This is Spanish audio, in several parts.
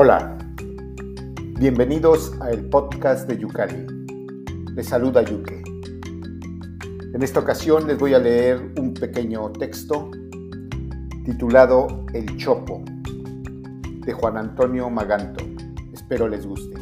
Hola, bienvenidos a el podcast de Yucali. Les saluda Yuke. En esta ocasión les voy a leer un pequeño texto titulado El Chopo de Juan Antonio Maganto. Espero les guste.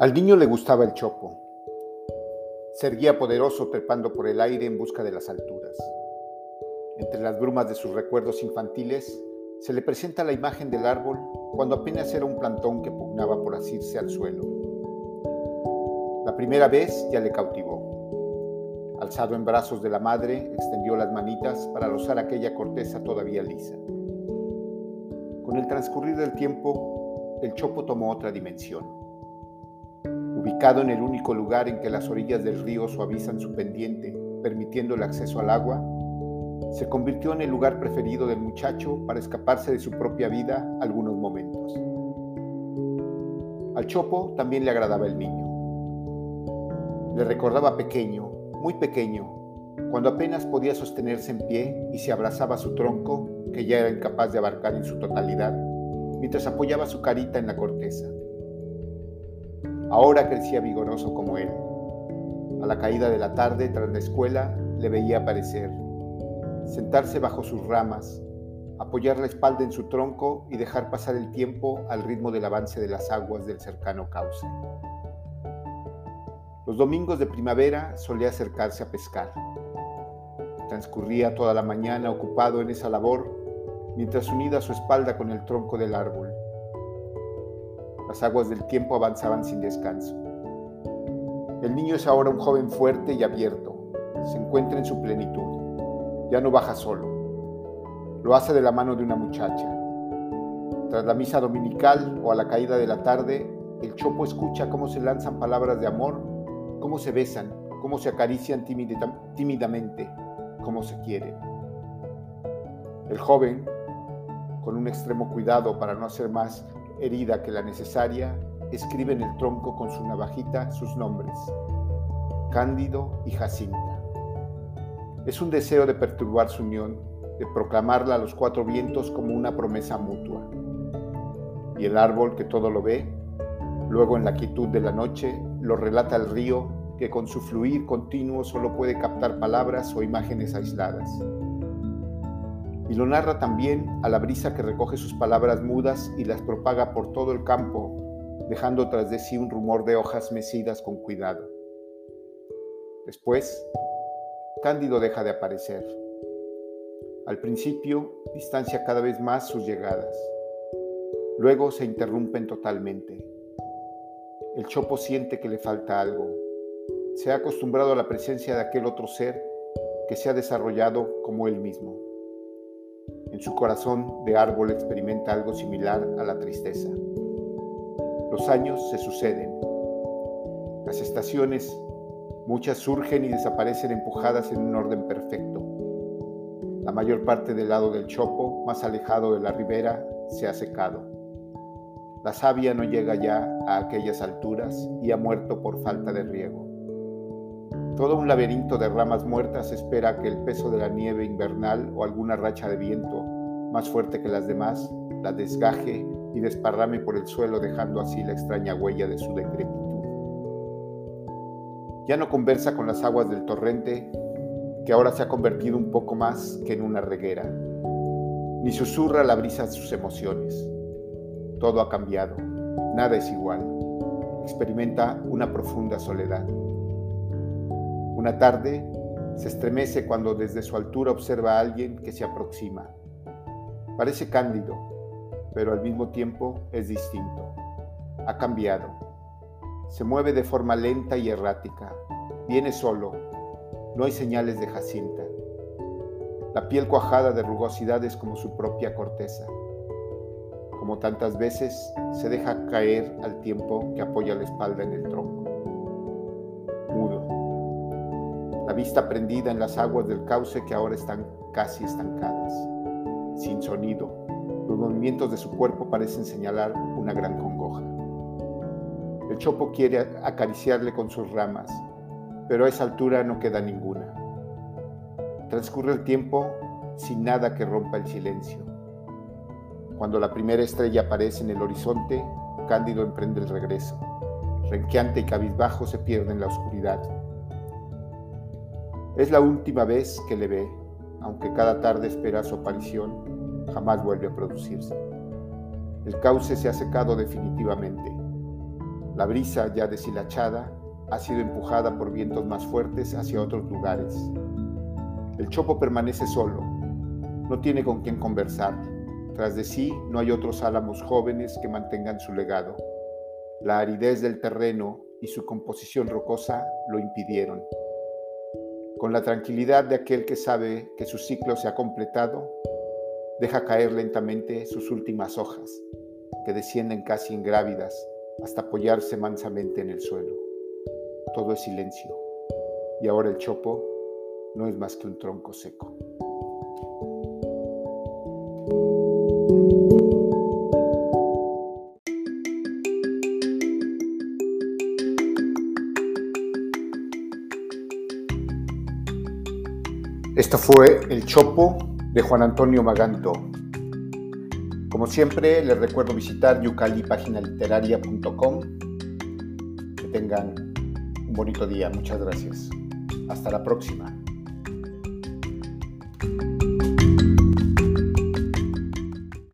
Al niño le gustaba el chopo. Se erguía poderoso trepando por el aire en busca de las alturas. Entre las brumas de sus recuerdos infantiles se le presenta la imagen del árbol cuando apenas era un plantón que pugnaba por asirse al suelo. La primera vez ya le cautivó. Alzado en brazos de la madre, extendió las manitas para rozar aquella corteza todavía lisa. Con el transcurrir del tiempo, el chopo tomó otra dimensión ubicado en el único lugar en que las orillas del río suavizan su pendiente, permitiendo el acceso al agua, se convirtió en el lugar preferido del muchacho para escaparse de su propia vida algunos momentos. Al Chopo también le agradaba el niño. Le recordaba pequeño, muy pequeño, cuando apenas podía sostenerse en pie y se abrazaba su tronco, que ya era incapaz de abarcar en su totalidad, mientras apoyaba su carita en la corteza. Ahora crecía vigoroso como él. A la caída de la tarde, tras la escuela, le veía aparecer, sentarse bajo sus ramas, apoyar la espalda en su tronco y dejar pasar el tiempo al ritmo del avance de las aguas del cercano cauce. Los domingos de primavera solía acercarse a pescar. Transcurría toda la mañana ocupado en esa labor, mientras unida su espalda con el tronco del árbol, las aguas del tiempo avanzaban sin descanso. El niño es ahora un joven fuerte y abierto. Se encuentra en su plenitud. Ya no baja solo. Lo hace de la mano de una muchacha. Tras la misa dominical o a la caída de la tarde, el chopo escucha cómo se lanzan palabras de amor, cómo se besan, cómo se acarician tímidamente, cómo se quieren. El joven, con un extremo cuidado para no hacer más herida que la necesaria, escribe en el tronco con su navajita sus nombres, Cándido y Jacinta. Es un deseo de perturbar su unión, de proclamarla a los cuatro vientos como una promesa mutua. Y el árbol que todo lo ve, luego en la quietud de la noche, lo relata el río que con su fluir continuo solo puede captar palabras o imágenes aisladas y lo narra también a la brisa que recoge sus palabras mudas y las propaga por todo el campo, dejando tras de sí un rumor de hojas mecidas con cuidado. Después, Cándido deja de aparecer. Al principio, distancia cada vez más sus llegadas. Luego se interrumpen totalmente. El chopo siente que le falta algo. Se ha acostumbrado a la presencia de aquel otro ser que se ha desarrollado como él mismo. Su corazón de árbol experimenta algo similar a la tristeza. Los años se suceden. Las estaciones, muchas surgen y desaparecen empujadas en un orden perfecto. La mayor parte del lado del Chopo, más alejado de la ribera, se ha secado. La savia no llega ya a aquellas alturas y ha muerto por falta de riego. Todo un laberinto de ramas muertas espera que el peso de la nieve invernal o alguna racha de viento, más fuerte que las demás, la desgaje y desparrame por el suelo dejando así la extraña huella de su decrepitud. Ya no conversa con las aguas del torrente, que ahora se ha convertido un poco más que en una reguera, ni susurra la brisa sus emociones. Todo ha cambiado, nada es igual. Experimenta una profunda soledad. Una tarde se estremece cuando desde su altura observa a alguien que se aproxima. Parece cándido, pero al mismo tiempo es distinto. Ha cambiado. Se mueve de forma lenta y errática. Viene solo. No hay señales de Jacinta. La piel cuajada de rugosidades como su propia corteza. Como tantas veces, se deja caer al tiempo que apoya la espalda en el tronco. La vista prendida en las aguas del cauce que ahora están casi estancadas, sin sonido, Los movimientos de su cuerpo parecen señalar una gran congoja. El chopo quiere acariciarle con sus ramas, pero a esa altura no queda ninguna. Transcurre el tiempo sin nada que rompa el silencio. Cuando la primera estrella aparece en el horizonte, Cándido emprende el regreso. Renqueante y cabizbajo se pierde en la oscuridad. Es la última vez que le ve, aunque cada tarde espera su aparición, jamás vuelve a producirse. El cauce se ha secado definitivamente. La brisa, ya deshilachada, ha sido empujada por vientos más fuertes hacia otros lugares. El chopo permanece solo, no tiene con quién conversar. Tras de sí no hay otros álamos jóvenes que mantengan su legado. La aridez del terreno y su composición rocosa lo impidieron. Con la tranquilidad de aquel que sabe que su ciclo se ha completado, deja caer lentamente sus últimas hojas, que descienden casi ingrávidas hasta apoyarse mansamente en el suelo. Todo es silencio, y ahora el chopo no es más que un tronco seco. Esto fue El Chopo de Juan Antonio Maganto. Como siempre, les recuerdo visitar yucalipaginaliteraria.com. Que tengan un bonito día. Muchas gracias. Hasta la próxima.